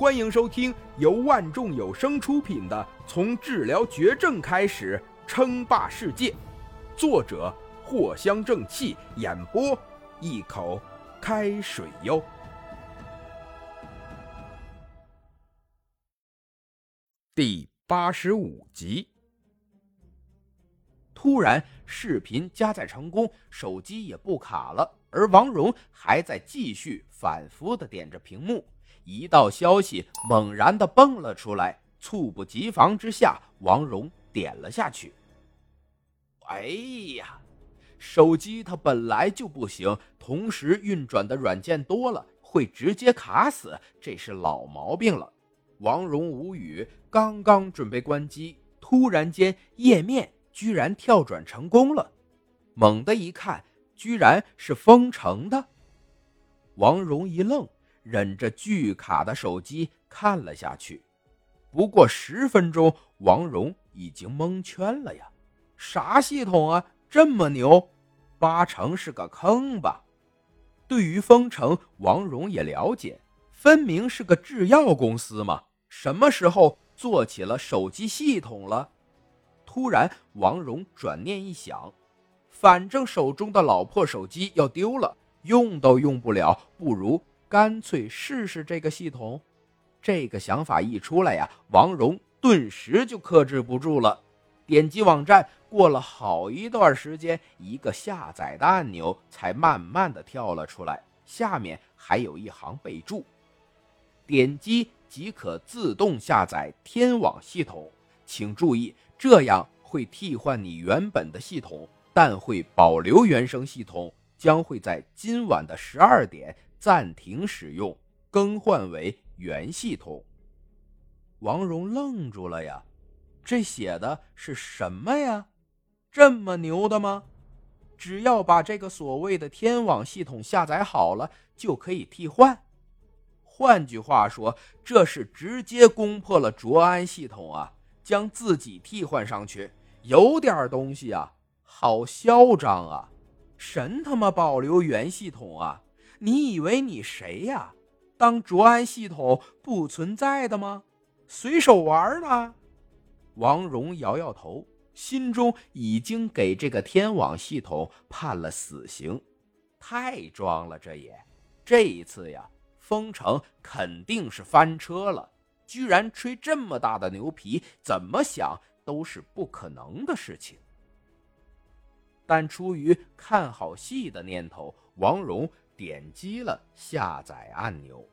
欢迎收听由万众有声出品的《从治疗绝症开始称霸世界》，作者藿香正气，演播一口开水哟。第八十五集，突然视频加载成功，手机也不卡了，而王蓉还在继续反复的点着屏幕。一道消息猛然的蹦了出来，猝不及防之下，王蓉点了下去。哎呀，手机它本来就不行，同时运转的软件多了，会直接卡死，这是老毛病了。王蓉无语，刚刚准备关机，突然间页面居然跳转成功了，猛地一看，居然是封城的。王蓉一愣。忍着巨卡的手机看了下去，不过十分钟，王蓉已经蒙圈了呀！啥系统啊，这么牛？八成是个坑吧？对于封城，王蓉也了解，分明是个制药公司嘛，什么时候做起了手机系统了？突然，王蓉转念一想，反正手中的老破手机要丢了，用都用不了，不如……干脆试试这个系统，这个想法一出来呀，王蓉顿时就克制不住了。点击网站，过了好一段时间，一个下载的按钮才慢慢的跳了出来，下面还有一行备注：点击即可自动下载天网系统，请注意，这样会替换你原本的系统，但会保留原生系统，将会在今晚的十二点。暂停使用，更换为原系统。王蓉愣住了呀，这写的是什么呀？这么牛的吗？只要把这个所谓的天网系统下载好了，就可以替换。换句话说，这是直接攻破了卓安系统啊，将自己替换上去，有点东西啊，好嚣张啊！神他妈保留原系统啊！你以为你谁呀？当卓安系统不存在的吗？随手玩呢？王蓉摇摇头，心中已经给这个天网系统判了死刑。太装了，这也这一次呀，封城肯定是翻车了。居然吹这么大的牛皮，怎么想都是不可能的事情。但出于看好戏的念头，王蓉。点击了下载按钮。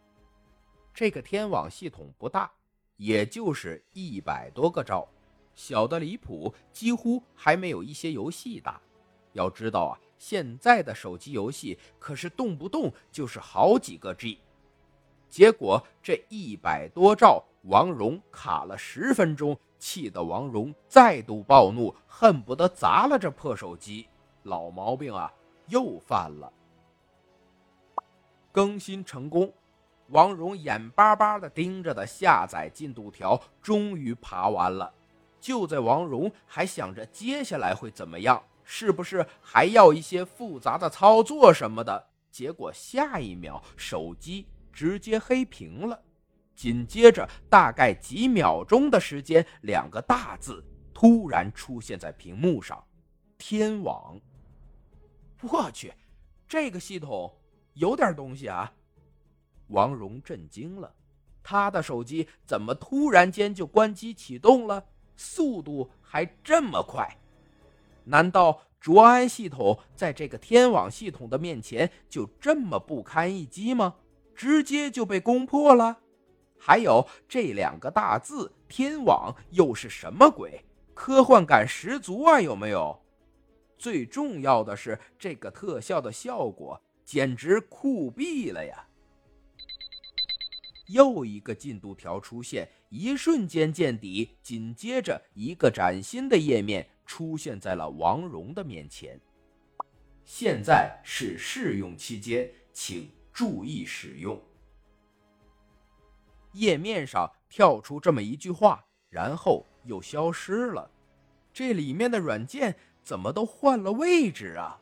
这个天网系统不大，也就是一百多个兆，小的离谱，几乎还没有一些游戏大。要知道啊，现在的手机游戏可是动不动就是好几个 G。结果这一百多兆，王蓉卡了十分钟，气得王蓉再度暴怒，恨不得砸了这破手机。老毛病啊，又犯了。更新成功，王蓉眼巴巴的盯着的下载进度条终于爬完了。就在王蓉还想着接下来会怎么样，是不是还要一些复杂的操作什么的，结果下一秒手机直接黑屏了。紧接着大概几秒钟的时间，两个大字突然出现在屏幕上：“天网。”我去，这个系统。有点东西啊！王蓉震惊了，他的手机怎么突然间就关机启动了？速度还这么快？难道卓安系统在这个天网系统的面前就这么不堪一击吗？直接就被攻破了？还有这两个大字“天网”又是什么鬼？科幻感十足啊！有没有？最重要的是这个特效的效果。简直酷毙了呀！又一个进度条出现，一瞬间见底，紧接着一个崭新的页面出现在了王蓉的面前。现在是试用期间，请注意使用。页面上跳出这么一句话，然后又消失了。这里面的软件怎么都换了位置啊？